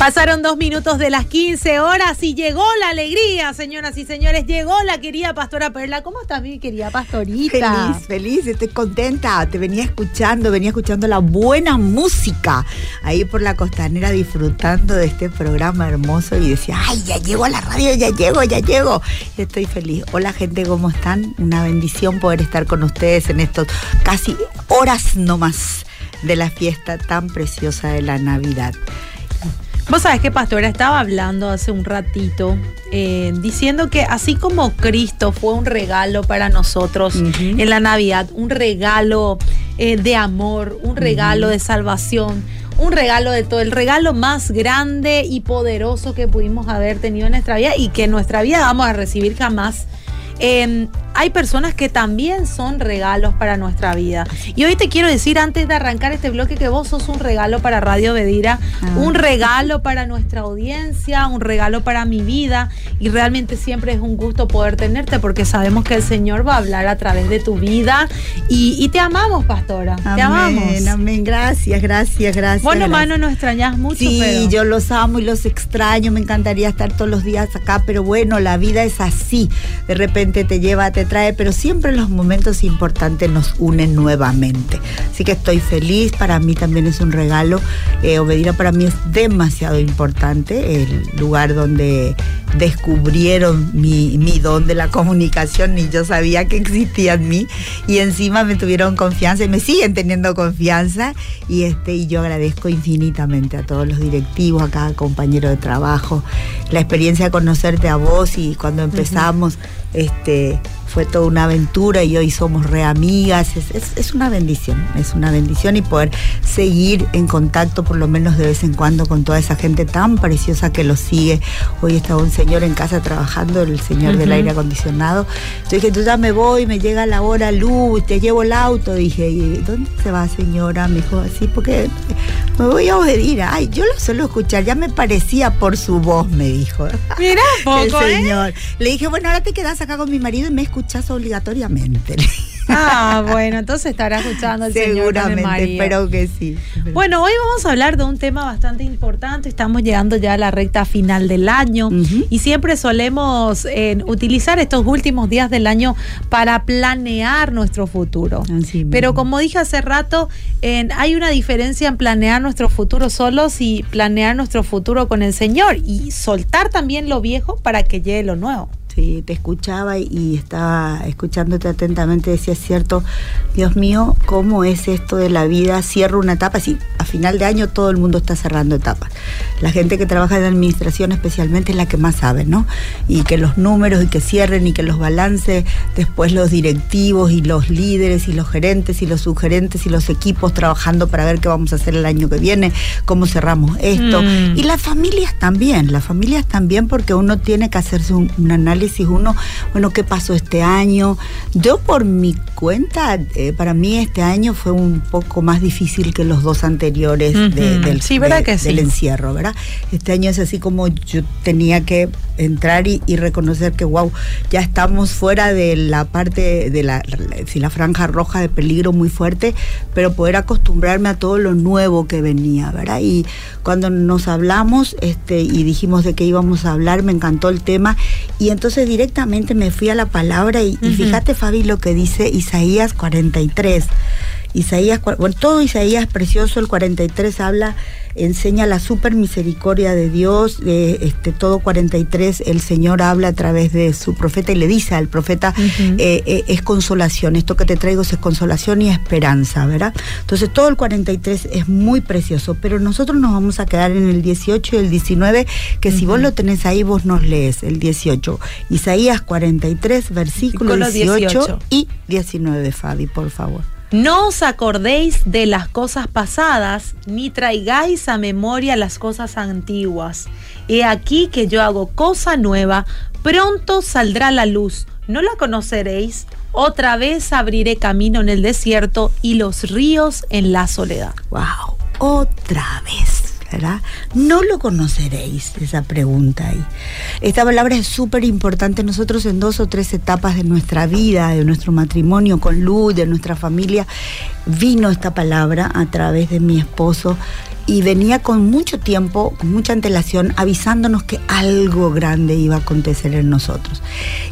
Pasaron dos minutos de las 15 horas y llegó la alegría, señoras y señores. Llegó la querida pastora Perla. ¿Cómo estás, mi querida pastorita? Feliz, feliz, estoy contenta. Te venía escuchando, venía escuchando la buena música ahí por la costanera disfrutando de este programa hermoso y decía, ay, ya llego a la radio, ya llego, ya llego. Estoy feliz. Hola gente, ¿cómo están? Una bendición poder estar con ustedes en estos casi horas nomás de la fiesta tan preciosa de la Navidad. Vos sabés que Pastora estaba hablando hace un ratito, eh, diciendo que así como Cristo fue un regalo para nosotros en la Navidad, un regalo eh, de amor, un regalo de salvación, un regalo de todo, el regalo más grande y poderoso que pudimos haber tenido en nuestra vida y que en nuestra vida vamos a recibir jamás. Eh, hay personas que también son regalos para nuestra vida. Y hoy te quiero decir, antes de arrancar este bloque, que vos sos un regalo para Radio Bedira, ah. un regalo para nuestra audiencia, un regalo para mi vida. Y realmente siempre es un gusto poder tenerte porque sabemos que el Señor va a hablar a través de tu vida. Y, te amamos, pastora. te amamos. Amén. Gracias, gracias, gracias. Bueno, mano, nos extrañas mucho. Sí, yo los amo y los extraño. Me encantaría estar todos los días acá, pero bueno, la vida es así. De repente te lleva, te trae, pero siempre los momentos importantes nos unen nuevamente. Así que estoy feliz, para mí también es un regalo. Eh, Obedira para mí es demasiado importante, el lugar donde descubrieron mi, mi don de la comunicación, ni yo sabía que existía en mí, y encima me tuvieron confianza y me siguen teniendo confianza, y, este, y yo agradezco infinitamente a todos los directivos, a cada compañero de trabajo, la experiencia de conocerte a vos y cuando empezamos, este fue toda una aventura y hoy somos re amigas. Es, una bendición, es una bendición y poder seguir en contacto por lo menos de vez en cuando con toda esa gente tan preciosa que lo sigue. Hoy estaba un señor en casa trabajando, el señor del aire acondicionado. Yo dije, tú ya me voy, me llega la hora, luz, te llevo el auto. Dije, ¿y dónde se va señora? Me dijo, así, porque me voy a obedir. Ay, yo lo suelo escuchar, ya me parecía por su voz, me dijo. Mira, poco, el ¿eh? señor. Le dije, bueno, ahora te quedas acá con mi marido y me escuchas escuchas obligatoriamente. Ah, bueno, entonces estará escuchando el Seguramente, señor espero que sí. Bueno, hoy vamos a hablar de un tema bastante importante. Estamos llegando ya a la recta final del año y siempre solemos eh, utilizar estos últimos días del año para planear nuestro futuro. Pero como dije hace rato, hay una diferencia en planear nuestro futuro solos y planear nuestro futuro con el Señor y soltar también lo viejo para que llegue lo nuevo. Sí, te escuchaba y estaba escuchándote atentamente, decía, es cierto, Dios mío, ¿cómo es esto de la vida? Cierro una etapa, sí, a final de año todo el mundo está cerrando etapas. La gente que trabaja en administración especialmente es la que más sabe, ¿no? Y que los números y que cierren y que los balance, después los directivos y los líderes y los gerentes y los subgerentes y los equipos trabajando para ver qué vamos a hacer el año que viene, cómo cerramos esto. Mm. Y las familias también, las familias también porque uno tiene que hacerse un análisis si uno, bueno, ¿qué pasó este año? Yo por mi cuenta, eh, para mí este año fue un poco más difícil que los dos anteriores del, sí, ¿verdad que del encierro, ¿verdad? Este año es así como yo tenía que entrar y, reconocer que, wow, ya estamos fuera de la parte de la, si la franja roja de peligro muy fuerte, pero poder acostumbrarme a todo lo nuevo que venía, ¿verdad? Y cuando nos hablamos este, y dijimos de qué íbamos a hablar, me encantó el tema y entonces directamente me fui a la palabra y, y fíjate, Fabi, lo que dice Isaías 43. Isaías, bueno, todo Isaías precioso, el 43 habla, enseña la super misericordia de Dios, de este, todo 43 el Señor habla a través de su profeta y le dice al profeta, eh, eh, es consolación, esto que te traigo es consolación y esperanza, ¿verdad? Entonces todo el 43 es muy precioso, pero nosotros nos vamos a quedar en el 18 y el 19, que si vos lo tenés ahí, vos nos lees el 18. Isaías 43, versículo 18 y 19, Fabi, por favor. No os acordéis de las cosas pasadas, ni traigáis a memoria las cosas antiguas. He aquí que yo hago cosa nueva, pronto saldrá la luz, ¿no la conoceréis? Otra vez abriré camino en el desierto y los ríos en la soledad. ¡Wow! Otra vez. No lo conoceréis, esa pregunta ahí. Esta palabra es súper importante. Nosotros en dos o tres etapas de nuestra vida, de nuestro matrimonio con Luz, de nuestra familia, vino esta palabra a través de mi esposo y venía con mucho tiempo, con mucha antelación, avisándonos que algo grande iba a acontecer en nosotros.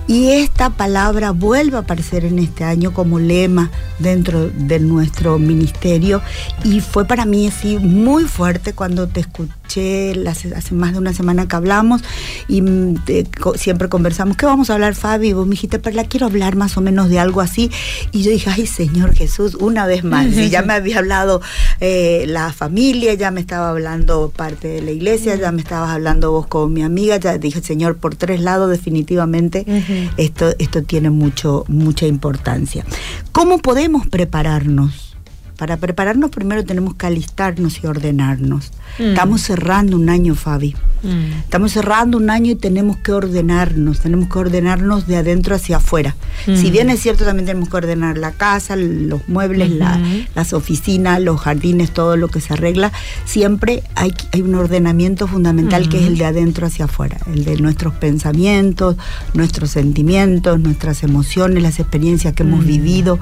Y esta palabra vuelve a aparecer en este año como lema dentro de nuestro ministerio y fue para mí así muy fuerte cuando te escuché hace más de una semana que hablamos y mm, siempre conversamos, ¿qué vamos a hablar Fabi? Y vos me dijiste, la quiero hablar más o menos de algo así. Y yo dije, ay Señor Jesús, una vez más, ya me había hablado eh, la familia, ya me estaba hablando parte de la iglesia, ya me estabas hablando vos con mi amiga, ya dije, Señor, por tres lados definitivamente esto, esto tiene mucho, mucha importancia. ¿Cómo podemos prepararnos? Para prepararnos primero tenemos que alistarnos y ordenarnos. Mm. Estamos cerrando un año, Fabi. Mm. Estamos cerrando un año y tenemos que ordenarnos, tenemos que ordenarnos de adentro hacia afuera. Si mm. bien es cierto, también tenemos que ordenar la casa, los muebles, las oficinas, los jardines, todo lo que se arregla. Siempre hay, hay un ordenamiento fundamental que es el de adentro hacia afuera, el de nuestros pensamientos, nuestros sentimientos, nuestras emociones, las experiencias que hemos vivido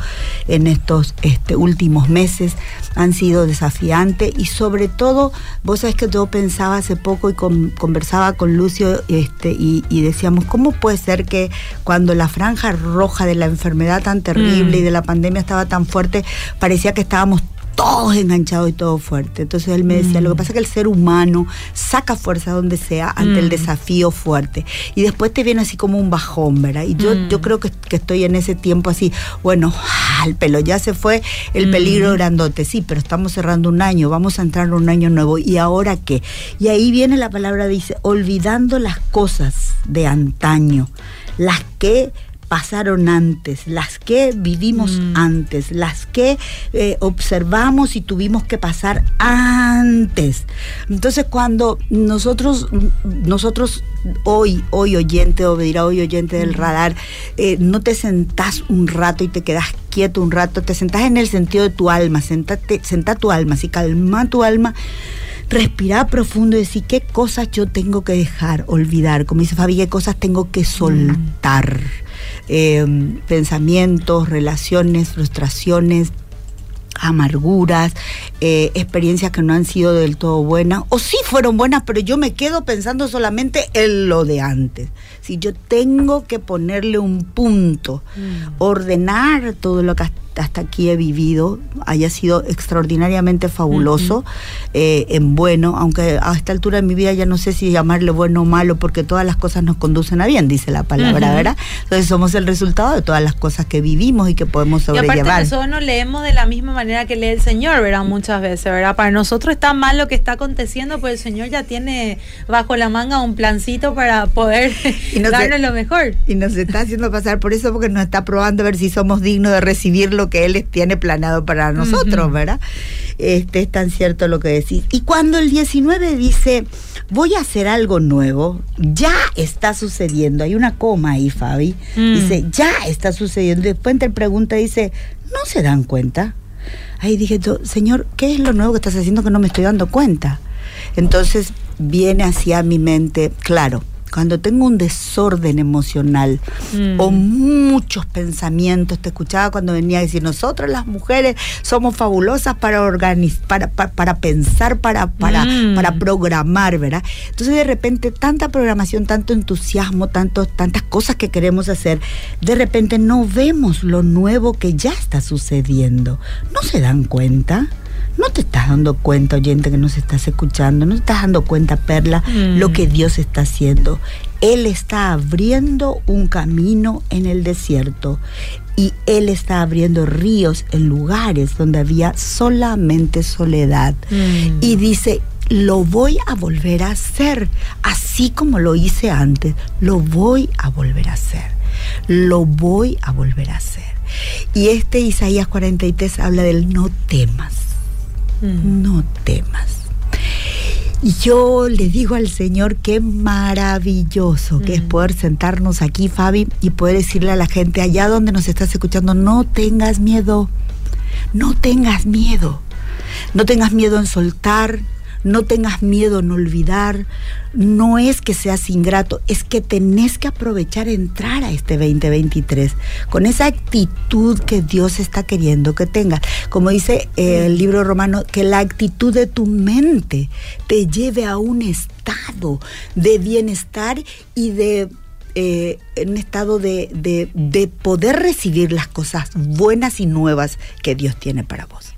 en estos este, últimos meses han sido desafiantes y sobre todo, vos sabés que yo pensaba hace poco y conversaba con Lucio este, y, decíamos, ¿cómo puede ser que cuando la franja roja de la enfermedad tan terrible y mm. de la pandemia estaba tan fuerte, parecía que estábamos todos enganchados y todo fuerte. Entonces él me decía, lo que mm. pasa es que el ser humano saca fuerza donde sea ante el mm. desafío fuerte. Y después te viene así como un bajón, ¿verdad? Y yo, yo mm. creo que, estoy en ese tiempo así, bueno, el pelo ya se fue, el peligro grandote, sí, pero estamos cerrando un año, vamos a entrar en un año nuevo. ¿Y ahora qué? Y ahí viene la palabra, dice, olvidando las cosas de antaño, las que pasaron antes, las que vivimos mm. antes, las que eh, observamos y tuvimos que pasar antes. Entonces cuando nosotros, nosotros hoy, hoy oyente, o dirá hoy oyente del mm. radar, eh, no te sentás un rato y te quedas quieto un rato, te sentás en el sentido de tu alma, sentate, senta tu alma, así calma tu alma respirar profundo y decir qué cosas yo tengo que dejar, olvidar. Como dice Fabi, qué cosas tengo que soltar. Em, pensamientos, relaciones, frustraciones, amarguras, eh, experiencias que no han sido del todo buenas, o sí fueron buenas, pero yo me quedo pensando solamente en lo de antes. Si yo tengo que ponerle un punto, mm. ordenar todo lo que hasta aquí he vivido haya sido extraordinariamente fabuloso, eh, en bueno, aunque a esta altura de mi vida ya no sé si llamarle bueno o malo, porque todas las cosas nos conducen a bien, dice la palabra, ¿verdad? Entonces somos el resultado de todas las cosas que vivimos y que podemos sobrellevar. Y aparte nosotros no leemos de la misma manera que lee el Señor, ¿verdad? Muchas veces, ¿verdad? Para nosotros está mal lo que está aconteciendo, pues el Señor ya tiene bajo la manga un plancito para poder darnos lo mejor. Y nos está haciendo pasar por eso porque nos está probando a ver si somos dignos de recibirlo que Él tiene planeado para nosotros, ¿verdad? Este, es tan cierto lo que decís. Y cuando el 19 dice, voy a hacer algo nuevo, ya está sucediendo. Hay una coma ahí, Fabi. Mm. Dice, ya está sucediendo. Después te pregunta, dice, ¿no se dan cuenta? Ahí dije, Señor, ¿qué es lo nuevo que estás haciendo que no me estoy dando cuenta? Entonces viene hacia mi mente, claro, cuando tengo un desorden emocional o mm. muchos pensamientos, te escuchaba cuando venía a decir, nosotros las mujeres somos fabulosas para organizar, para, para, pensar, para, para, mm. para programar, ¿verdad? Entonces de repente tanta programación, tanto entusiasmo, tanto, tantas cosas que queremos hacer, de repente no vemos lo nuevo que ya está sucediendo. ¿No se dan cuenta? No te estás dando cuenta, oyente, que nos estás escuchando, no te estás dando cuenta, Perla, mm. lo que Dios está haciendo. Él está abriendo un camino en el desierto y Él está abriendo ríos en lugares donde había solamente soledad. Mm. Y dice, lo voy a volver a hacer, así como lo hice antes, lo voy a volver a hacer, lo voy a volver a hacer. Y este Isaías 43 habla del no temas Mm. no temas. Y yo le digo al Señor qué maravilloso que es mm. poder sentarnos aquí, Fabi, y poder decirle a la gente allá donde nos estás escuchando, no tengas miedo, no tengas miedo, no tengas miedo en soltar, no tengas miedo en olvidar, no es que seas ingrato, es que tenés que aprovechar entrar a este 2023 con esa actitud que Dios está queriendo que tengas. Como dice el libro romano, que la actitud de tu mente te lleve a un estado de bienestar y de eh, un estado de, de, poder recibir las cosas buenas y nuevas que Dios tiene para vos.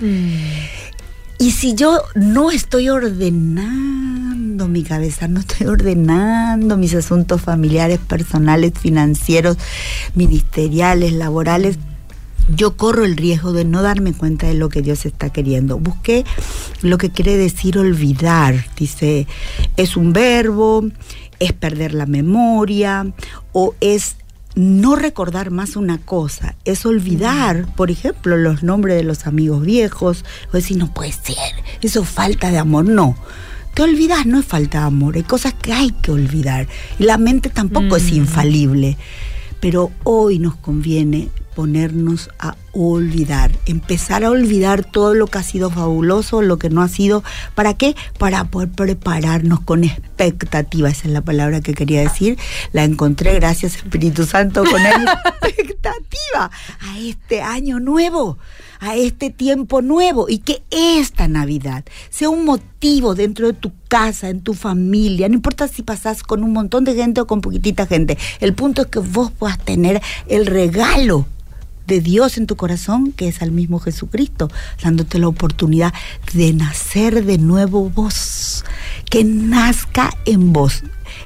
Mm. Y si yo no estoy ordenando mi cabeza, no estoy ordenando mis asuntos familiares, personales, financieros, ministeriales, laborales, yo corro el riesgo de no darme cuenta de lo que Dios está queriendo. Busqué lo que quiere decir olvidar. Dice, es un verbo, es perder la memoria o es no recordar más una cosa, es olvidar, por ejemplo, los nombres de los amigos viejos, o decir, no puede ser, eso es falta de amor, no. Te olvidas, no es falta de amor, hay cosas que hay que olvidar. Y la mente tampoco es infalible. Pero hoy nos conviene ponernos a olvidar, empezar a olvidar todo lo que ha sido fabuloso, lo que no ha sido. ¿Para qué? Para poder prepararnos con expectativa. Esa es la palabra que quería decir. La encontré, gracias Espíritu Santo, con expectativa a este año nuevo a este tiempo nuevo y que esta Navidad sea un motivo dentro de tu casa, en tu familia, no importa si pasas con un montón de gente o con poquitita gente, el punto es que vos puedas tener el regalo de Dios en tu corazón, que es al mismo Jesucristo, dándote la oportunidad de nacer de nuevo vos, que nazca en vos.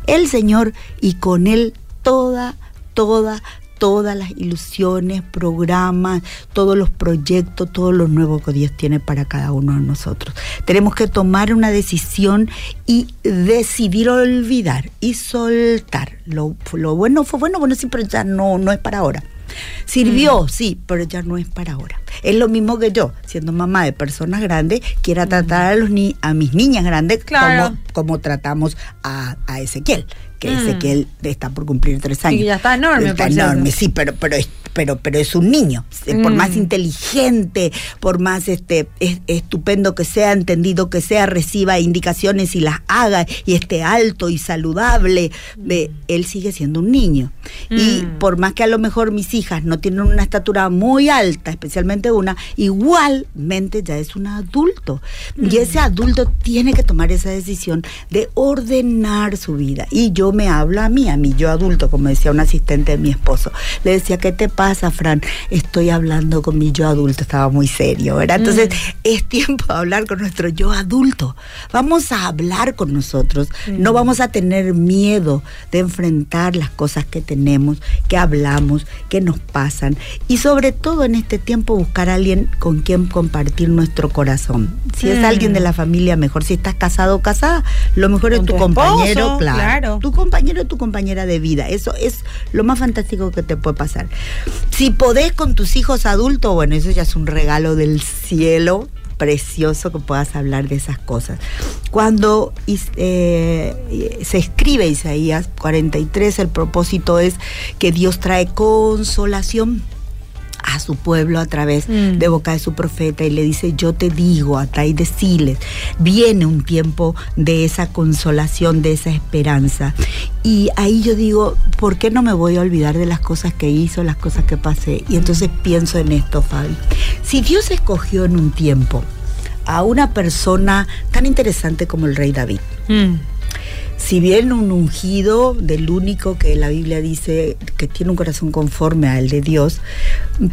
El Señor y con Él toda, toda, todas las ilusiones, programas, todos los proyectos, todo lo nuevo que Dios tiene para cada uno de nosotros. Tenemos que tomar una decisión y decidir olvidar y soltar. Lo, lo bueno fue bueno, bueno, sí, pero ya no, no es para ahora. Sirvió, mm. sí, pero ya no es para ahora. Es lo mismo que yo, siendo mamá de personas grandes, quiera tratar a, los ni a mis niñas grandes como, como tratamos a, a Ezequiel que mm. Ezequiel está por cumplir tres años. Y ya está enorme. Está enorme, sí, pero, pero pero, pero es un niño. Por más mm. inteligente, por más este, estupendo que sea, entendido que sea, reciba indicaciones y las haga y esté alto y saludable, mm. él sigue siendo un niño. Y mm. por más que a lo mejor mis hijas no tienen una estatura muy alta, especialmente una, igualmente ya es un adulto. Y ese adulto tiene que tomar esa decisión de ordenar su vida. Y yo me hablo a mí, a mí, yo adulto, como decía un asistente de mi esposo, le decía, ¿qué te pasa? Fran? Estoy hablando con mi yo adulto, estaba muy serio, ¿verdad? Entonces, mm. es tiempo de hablar con nuestro yo adulto. Vamos a hablar con nosotros, no mm. vamos a tener miedo de enfrentar las cosas que tenemos, que hablamos, que nos pasan y sobre todo en este tiempo buscar a alguien con quien compartir nuestro corazón. Si es alguien de mm. la familia, mejor. Si estás casado o casada, lo mejor es tu, compañero, claro. Tu compañero o tu compañera de vida. Eso es lo más fantástico que te puede pasar. Si podés con tus hijos adultos, bueno, eso ya es un regalo del cielo precioso que puedas hablar de esas cosas. Cuando eh, se escribe Isaías 43, el propósito es que Dios trae consolación a su pueblo a través mm. de boca de su profeta y le dice, yo te digo, a y deciles, viene un tiempo de esa consolación, de esa esperanza. Y ahí yo digo, ¿por qué no me voy a olvidar de las cosas que hizo, las cosas que pasé? Y entonces pienso en esto, Fabi. Si Dios escogió en un tiempo a una persona tan interesante como el rey David, mm si bien un ungido del único que la Biblia dice que tiene un corazón conforme al de Dios,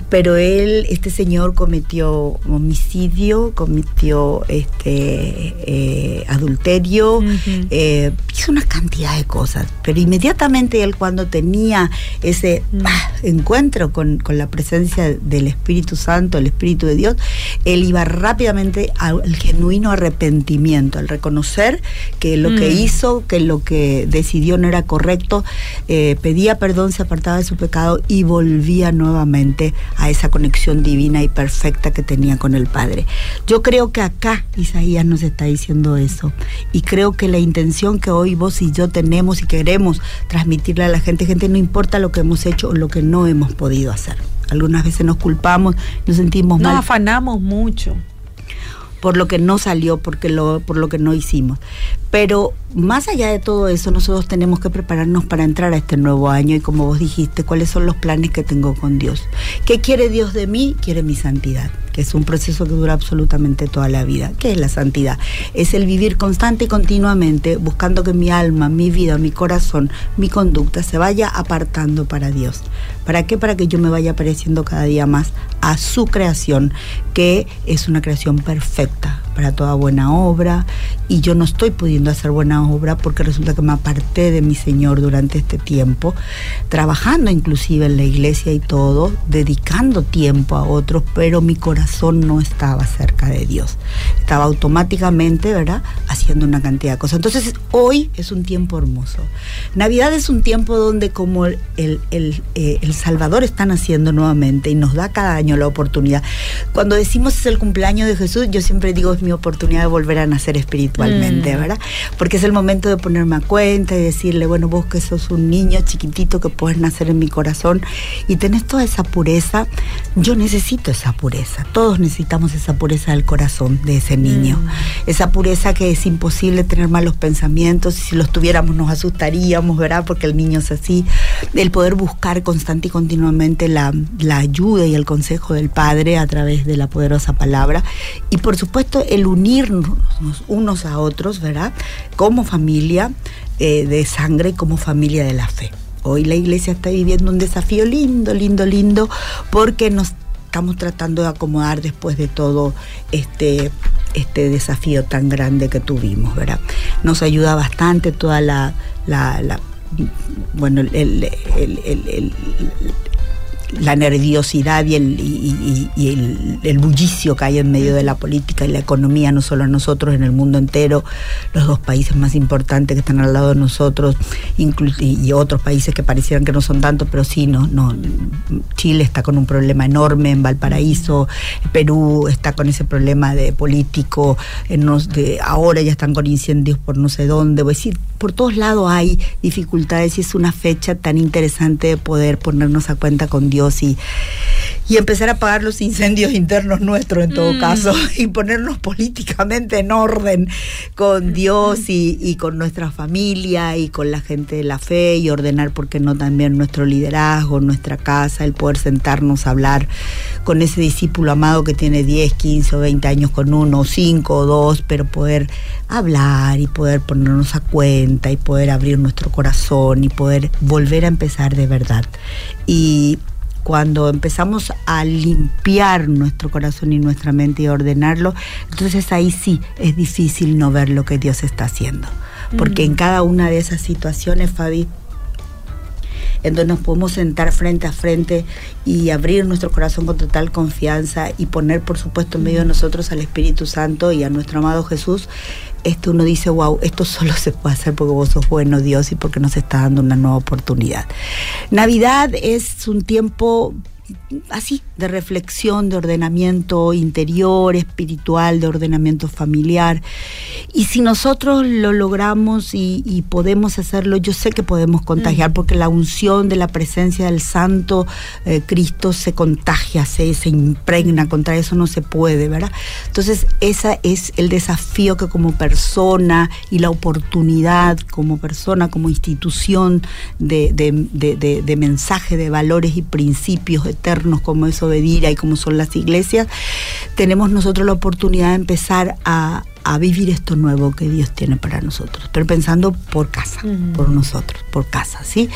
pero él, este señor cometió homicidio, cometió este eh, adulterio, eh, hizo una cantidad de cosas, pero inmediatamente él cuando tenía ese mm. ah, encuentro con, con, la presencia del Espíritu Santo, el Espíritu de Dios, él iba rápidamente al genuino arrepentimiento, al reconocer que lo que mm. hizo, que lo que decidió no era correcto, eh, pedía perdón, se apartaba de su pecado y volvía nuevamente a esa conexión divina y perfecta que tenía con el Padre. Yo creo que acá Isaías nos está diciendo eso y creo que la intención que hoy vos y yo tenemos y queremos transmitirle a la gente, gente, no importa lo que hemos hecho o lo que no hemos podido hacer. Algunas veces nos culpamos, nos sentimos mal. Nos afanamos mucho por lo que no salió, porque lo, por lo que no hicimos. Pero más allá de todo eso, nosotros tenemos que prepararnos para entrar a este nuevo año y como vos dijiste, cuáles son los planes que tengo con Dios. ¿Qué quiere Dios de mí? Quiere mi santidad que es un proceso que dura absolutamente toda la vida. ¿Qué es la santidad? Es el vivir constante y continuamente buscando que mi alma, mi vida, mi corazón, mi conducta se vaya apartando para Dios. ¿Para qué? Para que yo me vaya pareciendo cada día más a su creación, que es una creación perfecta para toda buena obra y yo no estoy pudiendo hacer buena obra porque resulta que me aparté de mi Señor durante este tiempo, trabajando inclusive en la iglesia y todo, dedicando tiempo a otros, pero mi corazón no estaba cerca de Dios. Estaba automáticamente, ¿verdad?, haciendo una cantidad de cosas. Entonces, hoy es un tiempo hermoso. Navidad es un tiempo donde como el, el, el, eh, el Salvador está naciendo nuevamente y nos da cada año la oportunidad. Cuando decimos es el cumpleaños de Jesús, yo siempre digo es mi oportunidad de volver a nacer espiritualmente, mm. ¿verdad? Porque es el momento de ponerme a cuenta y decirle, bueno, vos que sos un niño chiquitito que puedes nacer en mi corazón y tenés toda esa pureza, yo necesito esa pureza. Todos necesitamos esa pureza del corazón de ese niño. Mm. Esa pureza que es imposible tener malos pensamientos y si los tuviéramos nos asustaríamos, ¿verdad? Porque el niño es así. El poder buscar constante y continuamente la, la ayuda y el consejo del Padre a través de la poderosa palabra. Y por supuesto el unirnos unos a otros, ¿verdad? Como familia eh, de sangre y como familia de la fe. Hoy la iglesia está viviendo un desafío lindo, lindo, lindo, porque nos estamos tratando de acomodar después de todo este, este desafío tan grande que tuvimos, ¿verdad? Nos ayuda bastante toda la, bueno, el, la nerviosidad y, el, y, el, bullicio que hay en medio de la política y la economía, no solo a nosotros, en el mundo entero, los dos países más importantes que están al lado de nosotros, y otros países que parecieran que no son tantos, pero sí, no, no, Chile está con un problema enorme en Valparaíso, Perú está con ese problema de político, en ahora ya están con incendios por no sé dónde, voy a decir, por todos lados hay dificultades y es una fecha tan interesante de poder ponernos a cuenta con Dios y, y empezar a apagar los incendios internos nuestros en todo mm. caso y ponernos políticamente en orden con Dios y, y, con nuestra familia y con la gente de la fe y ordenar, porque no también nuestro liderazgo, nuestra casa, el poder sentarnos a hablar con ese discípulo amado que tiene 10, 15 o 20 años con uno, 5 o 2, pero poder hablar y poder ponernos a cuenta y poder abrir nuestro corazón y poder volver a empezar de verdad. Y cuando empezamos a limpiar nuestro corazón y nuestra mente y ordenarlo, entonces ahí sí es difícil no ver lo que Dios está haciendo. Porque mm. en cada una de esas situaciones, Fabi, en donde nos podemos sentar frente a frente y abrir nuestro corazón con total confianza y poner, por supuesto, en medio de nosotros al Espíritu Santo y a nuestro amado Jesús, esto uno dice, wow, esto solo se puede hacer porque vos sos bueno, Dios, y porque nos está dando una nueva oportunidad. Navidad es un tiempo así, de reflexión, de ordenamiento interior, espiritual, de ordenamiento familiar. Y si nosotros lo logramos y, podemos hacerlo, yo sé que podemos contagiar, mm. porque la unción de la presencia del Santo eh, Cristo se contagia, se, se impregna, contra eso no se puede, ¿verdad? Entonces, ese es el desafío que como persona y la oportunidad como persona, como institución de, de mensaje de valores y principios eternos como es Obedira y como son las iglesias, tenemos nosotros la oportunidad de empezar a, a vivir esto nuevo que Dios tiene para nosotros, pero pensando por casa, por nosotros, por casa, ¿sí?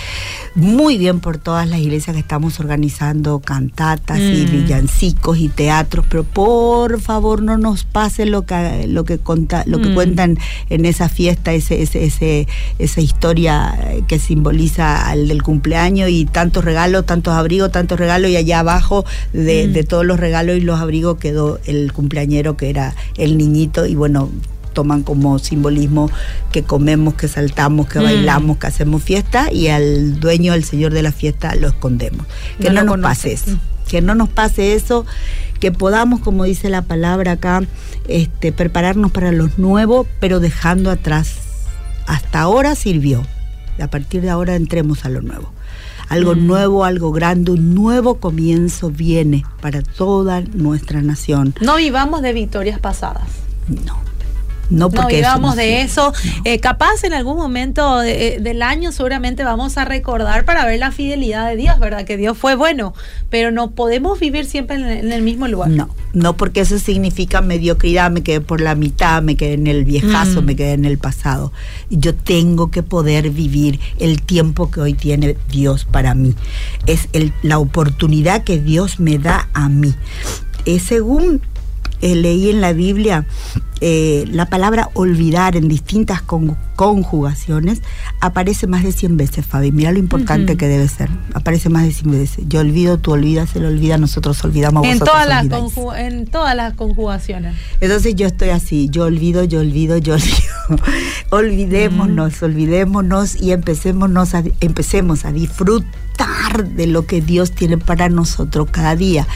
Muy bien por todas las iglesias que estamos organizando cantatas y mm. villancicos y teatros, pero por favor no nos pase lo que lo que lo que mm. cuentan en esa fiesta, ese, ese, esa historia que simboliza al del cumpleaños y tantos regalos, tantos abrigos, tantos regalos y allá abajo de, mm. de todos los regalos y los abrigos quedó el cumpleañero que era el niñito y bueno toman como simbolismo que comemos, que saltamos, que mm. bailamos, que hacemos fiesta y al dueño, al señor de la fiesta, lo escondemos. Que no, nos pase eso. Mm. Que no nos pase eso, que podamos, como dice la palabra acá, este, prepararnos para lo nuevo, pero dejando atrás. Hasta ahora sirvió. A partir de ahora entremos a lo nuevo algo mm. nuevo, algo grande, un nuevo comienzo viene para toda nuestra nación. No vivamos de victorias pasadas. No. No, porque vivamos de eso. Eh, capaz en algún momento eh, del año seguramente vamos a recordar para ver la fidelidad de Dios, ¿verdad? Que Dios fue bueno, pero no podemos vivir siempre en, el mismo lugar. No, no porque eso significa mediocridad, me quedé por la mitad, me quedé en el viejazo, mm. me quedé en el pasado. Yo tengo que poder vivir el tiempo que hoy tiene Dios para mí. Es la oportunidad que Dios me da a mí. Es según eh, leí en la Biblia eh, la palabra olvidar en distintas conjugaciones aparece más de 100 veces, Fabi. Mira lo importante que debe ser. Aparece más de 100 veces. Yo olvido, tú olvidas, él olvida, nosotros olvidamos. En, todas las, en todas las conjugaciones. Entonces yo estoy así, yo olvido, yo olvido, yo olvido. olvidémonos, olvidémonos y empecémonos a, empecemos a disfrutar de lo que Dios tiene para nosotros cada día.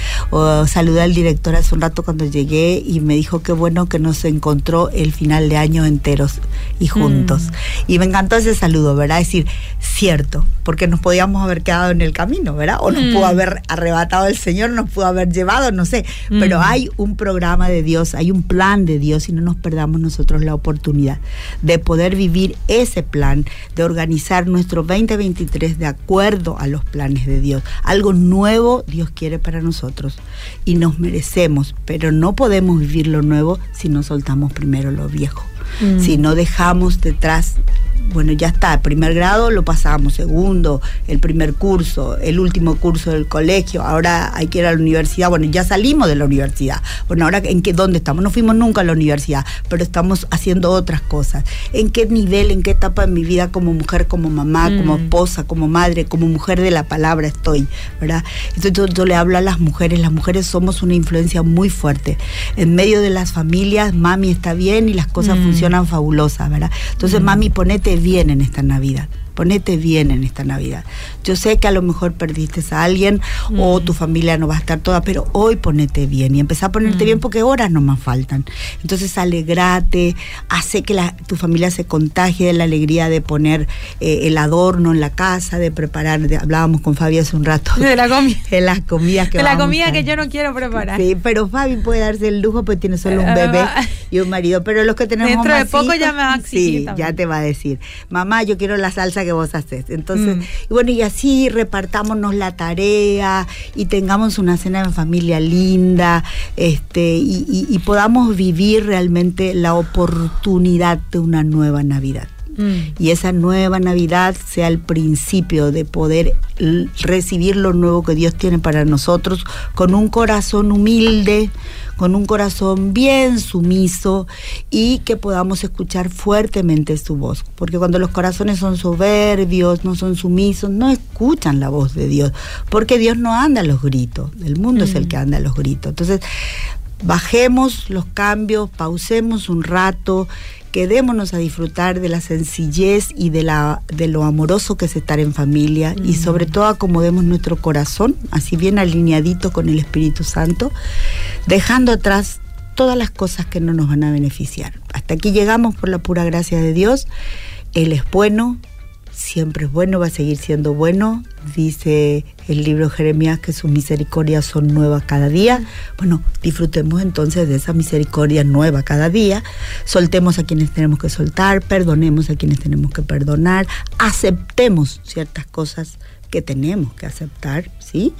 saludé al director hace un rato cuando llegué y me dijo qué bueno que nos encontró el final de año enteros y juntos. Mm. Y me encantó ese saludo, ¿verdad? Es decir, cierto, porque nos podíamos haber quedado en el camino, ¿verdad? O nos pudo mm. haber arrebatado el Señor, nos pudo haber llevado, no sé. Pero mm. hay un programa de Dios, hay un plan de Dios y no nos perdamos nosotros la oportunidad de poder vivir ese plan, de organizar nuestro 2023 de acuerdo a los planes de Dios. Algo nuevo Dios quiere para nosotros y nos merecemos, pero no podemos vivir lo nuevo si no soltamos primero lo viejo. Mm. Si no dejamos detrás bueno, ya está, primer grado lo pasamos, segundo, el primer curso, el último curso del colegio, ahora hay que ir a la universidad, bueno, ya salimos de la universidad, bueno, ahora en qué, dónde estamos, no fuimos nunca a la universidad, pero estamos haciendo otras cosas, en qué nivel, en qué etapa de mi vida como mujer, como mamá, como mm. esposa, como madre, como mujer de la palabra estoy, ¿verdad? Entonces yo, le hablo a las mujeres, las mujeres somos una influencia muy fuerte, en medio de las familias, mami está bien y las cosas mm. funcionan fabulosas, ¿verdad? Entonces, mm. mami, ponete bien en esta Navidad ponete bien en esta Navidad. Yo sé que a lo mejor perdiste a alguien o mm. tu familia no va a estar toda, pero hoy ponete bien y empezá a ponerte bien mm. porque horas no más faltan. Entonces alegrate, hace que la, tu familia se contagie de la alegría de poner eh, el adorno en la casa, de preparar, hablábamos con Fabi hace un rato. De la comida. De las comidas que De la comida que yo no quiero preparar. Sí, pero Fabi puede darse el lujo porque tiene solo un eh, bebé y un marido, pero los que tenemos Dentro de poco ya me va a exigir Sí, ya te va a decir, mamá, yo quiero la salsa que vos haces. Entonces, mm. y bueno, y así repartámonos la tarea y tengamos una cena en familia linda, este, y, podamos vivir realmente la oportunidad de una nueva Navidad. Mm. Y esa nueva Navidad sea el principio de poder recibir lo nuevo que Dios tiene para nosotros con un corazón humilde, con un corazón bien sumiso y que podamos escuchar fuertemente su voz. Porque cuando los corazones son soberbios, no son sumisos, no escuchan la voz de Dios. Porque Dios no anda a los gritos, el mundo es el mm. que anda a los gritos. Entonces, bajemos los cambios, pausemos un rato quedémonos a disfrutar de la sencillez y de, la, de lo amoroso que es estar en familia y sobre todo acomodemos nuestro corazón, así bien alineadito con el Espíritu Santo, dejando atrás todas las cosas que no nos van a beneficiar. Hasta aquí llegamos por la pura gracia de Dios. Él es bueno, siempre es bueno, va a seguir siendo bueno. Dice el libro Jeremías que sus misericordias son nuevas cada día. Bueno, disfrutemos entonces de esa misericordia nueva cada día. Soltemos a quienes tenemos que soltar, perdonemos a quienes tenemos que perdonar, aceptemos ciertas cosas que tenemos que aceptar, ¿sí?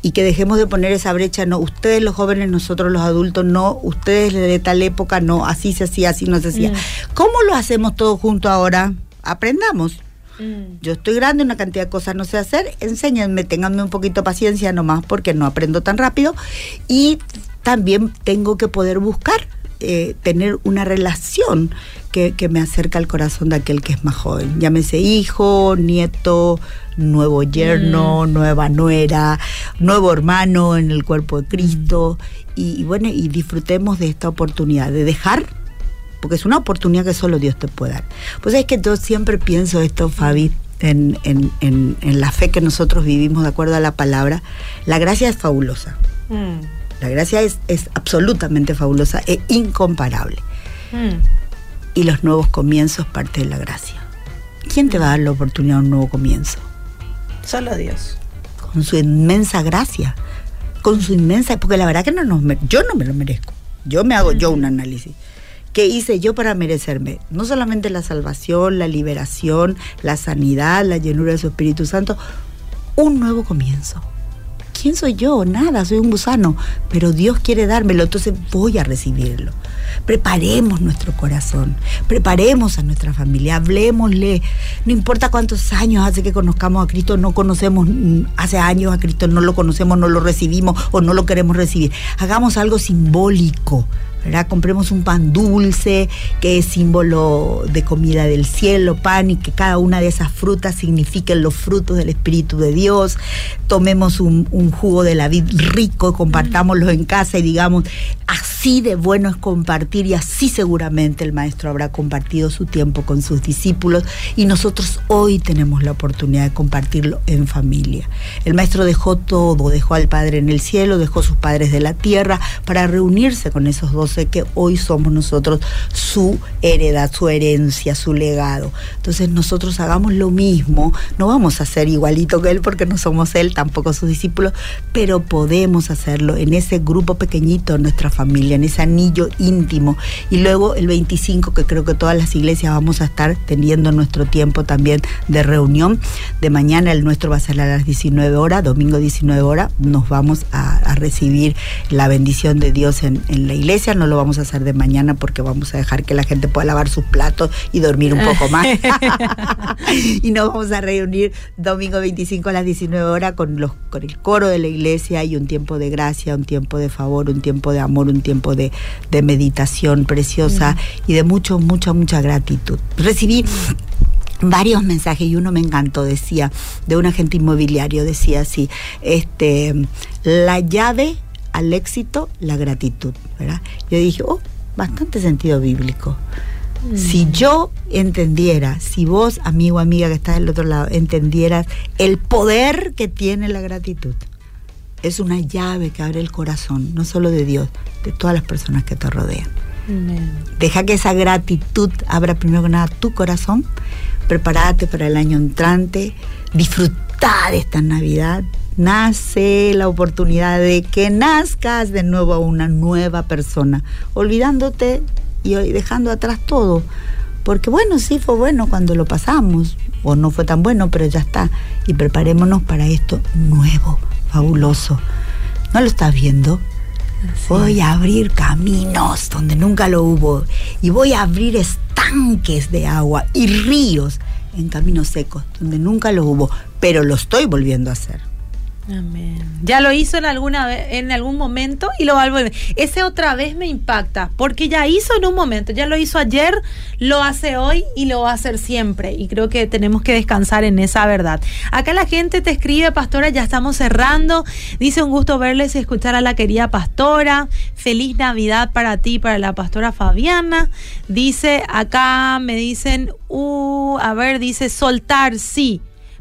Y que dejemos de poner esa brecha, no, ustedes los jóvenes, nosotros los adultos, no, ustedes de tal época, no, así se hacía, así no se hacía. Mm. ¿Cómo lo hacemos todo junto ahora? Aprendamos. Mm. Yo estoy grande, una cantidad de cosas no sé hacer, enséñenme, tenganme un poquito de paciencia nomás porque no aprendo tan rápido y también tengo que poder buscar eh, tener una relación que, me acerca al corazón de aquel que es más joven. Llámese hijo, nieto, nuevo yerno, mm. nueva nuera, nuevo hermano en el cuerpo de Cristo. Y, y, bueno, y disfrutemos de esta oportunidad de dejar porque es una oportunidad que solo Dios te puede dar. Pues es que yo siempre pienso esto, Fabi, en, la fe que nosotros vivimos de acuerdo a la palabra. La gracia es fabulosa. Mm. La gracia es, absolutamente fabulosa e incomparable. Mm. Y los nuevos comienzos parte de la gracia. ¿Quién te va a dar la oportunidad de un nuevo comienzo? Solo Dios. Con su inmensa gracia. Con su inmensa, porque la verdad que no nos, yo no me lo merezco. Yo me hago yo un análisis ¿Qué hice yo para merecerme? No solamente la salvación, la liberación, la sanidad, la llenura de Espíritu Santo, un nuevo comienzo. ¿Quién soy yo? Nada, soy un gusano, pero Dios quiere dármelo, entonces voy a recibirlo. Preparemos nuestro corazón, preparemos a nuestra familia, hablemosle. No importa cuántos años hace que conozcamos a Cristo, no conocemos mm, hace años a Cristo, no lo conocemos, no lo recibimos o no lo queremos recibir. Hagamos algo simbólico Compremos un pan dulce, que es símbolo de comida del cielo, pan, y que cada una de esas frutas signifiquen los frutos del Espíritu de Dios. Tomemos un, jugo de la vid rico, compartámoslo en casa y digamos, así de bueno es compartir y así seguramente el Maestro habrá compartido su tiempo con sus discípulos y nosotros hoy tenemos la oportunidad de compartirlo en familia. El Maestro dejó todo, dejó al Padre en el cielo, dejó sus padres de la tierra para reunirse con esos dos que hoy somos nosotros su heredad, su herencia, su legado. Entonces nosotros hagamos lo mismo, no vamos a ser igualito que él porque no somos él, tampoco sus discípulos, pero podemos hacerlo en ese grupo pequeñito, nuestra familia, en ese anillo íntimo. Y luego el 25, que creo que todas las iglesias vamos a estar teniendo nuestro tiempo también de reunión. De mañana el nuestro va a ser a las 19 horas, domingo 19 horas, nos vamos a, recibir la bendición de Dios en la iglesia lo vamos a hacer de mañana porque vamos a dejar que la gente pueda lavar sus platos y dormir un poco más. y nos vamos a reunir domingo 25 a las 19 horas con, los, con el coro de la iglesia y un tiempo de gracia, un tiempo de favor, un tiempo de amor, un tiempo de, meditación preciosa mm. y de mucho, mucha, mucha gratitud. Recibí varios mensajes y uno me encantó, decía, de un agente inmobiliario, decía así, este, la llave al éxito la gratitud, ¿verdad? Yo dije, oh, bastante sentido bíblico. Mm. Si yo entendiera, si vos, amigo, amiga que estás del otro lado, entendieras el poder que tiene la gratitud, es una llave que abre el corazón, no solo de Dios, de todas las personas que te rodean. Deja que esa gratitud abra primero que nada tu corazón, prepárate para el año entrante, disfruta de esta Navidad, nace la oportunidad de que nazcas de nuevo a una nueva persona, olvidándote y dejando atrás todo. Porque bueno, sí fue bueno cuando lo pasamos, o no fue tan bueno, pero ya está. Y preparémonos para esto nuevo, fabuloso. ¿No lo estás viendo? Voy a abrir caminos donde nunca lo hubo. Y voy a abrir estanques de agua y ríos en caminos secos donde nunca lo hubo. Pero lo estoy volviendo a hacer. Amén. Ya lo hizo en alguna en algún momento y lo va a volver. Ese otra vez me impacta, porque ya hizo en un momento, ya lo hizo ayer, lo hace hoy y lo va a hacer siempre. Y creo que tenemos que descansar en esa verdad. Acá la gente te escribe, pastora, ya estamos cerrando. Dice un gusto verles y escuchar a la querida pastora. Feliz Navidad para ti, para la pastora Fabiana. Dice, acá me dicen, uh, a ver, dice soltar, sí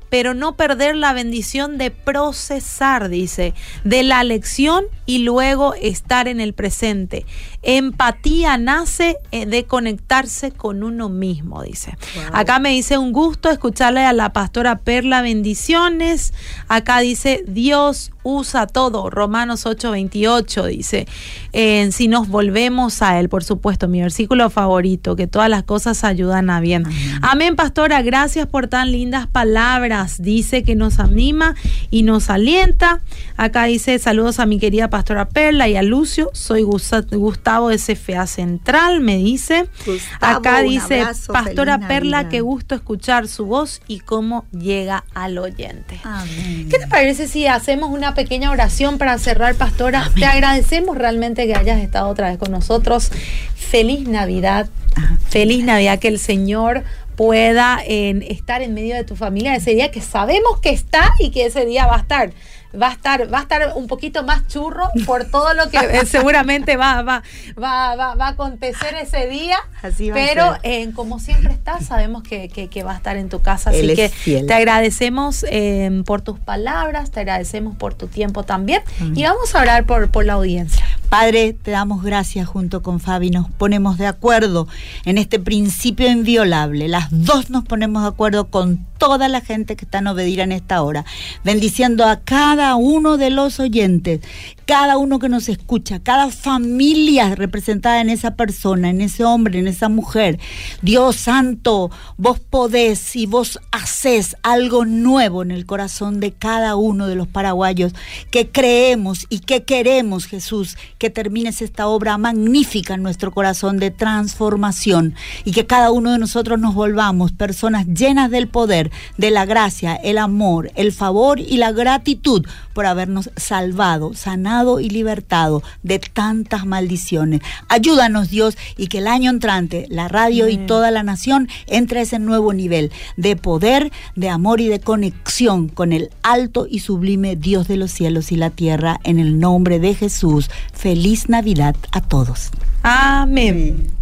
pero no perder la bendición de procesar, dice, de la lección y luego estar en el presente. Empatía nace eh, de conectarse con uno mismo, dice. Acá me dice un gusto escucharle a la pastora Perla bendiciones. Acá dice Dios usa todo. Romanos 8:28 dice, si nos volvemos a Él, por supuesto, mi versículo favorito, que todas las cosas ayudan a bien. Amén, pastora, gracias por tan lindas palabras. Dice que nos anima y nos alienta. Acá dice saludos a mi querida pastora Perla y a Lucio. Soy Gustavo de CFA Central, me dice. Acá dice pastora Perla, qué gusto escuchar su voz y cómo llega al oyente. ¿Qué te parece si hacemos una pequeña oración para cerrar, pastora. Te agradecemos realmente que hayas estado otra vez con nosotros. Feliz Navidad. Feliz Navidad, que el Señor pueda estar en medio de tu familia ese día que sabemos que está y que ese día va a estar va a estar, va a estar un poquito más churro por todo lo que eh, seguramente va, va, va, va, a acontecer ese día. pero eh, como siempre estás, sabemos que, va a estar en tu casa. Así que te agradecemos eh, por tus palabras, te agradecemos por tu tiempo también. Y vamos a orar por, por la audiencia. Padre, te damos gracias junto con Fabi, nos ponemos de acuerdo en este principio inviolable. Las dos nos ponemos de acuerdo con toda la gente que está en Obedir en esta hora, bendiciendo a cada uno de los oyentes, cada uno que nos escucha, cada familia representada en esa persona, en ese hombre, en esa mujer. Dios santo, vos podés y vos haces algo nuevo en el corazón de cada uno de los paraguayos que creemos y que queremos, Jesús, que termines esta obra magnífica en nuestro corazón de transformación y que cada uno de nosotros nos volvamos personas llenas del poder, de la gracia, el amor, el favor y la gratitud por habernos salvado, sanado y libertado de tantas maldiciones. Ayúdanos Dios y que el año entrante la radio y toda la nación entre a ese nuevo nivel de poder, de amor y de conexión con el alto y sublime Dios de los cielos y la tierra en el nombre de Jesús. Feliz Navidad a todos. Amén.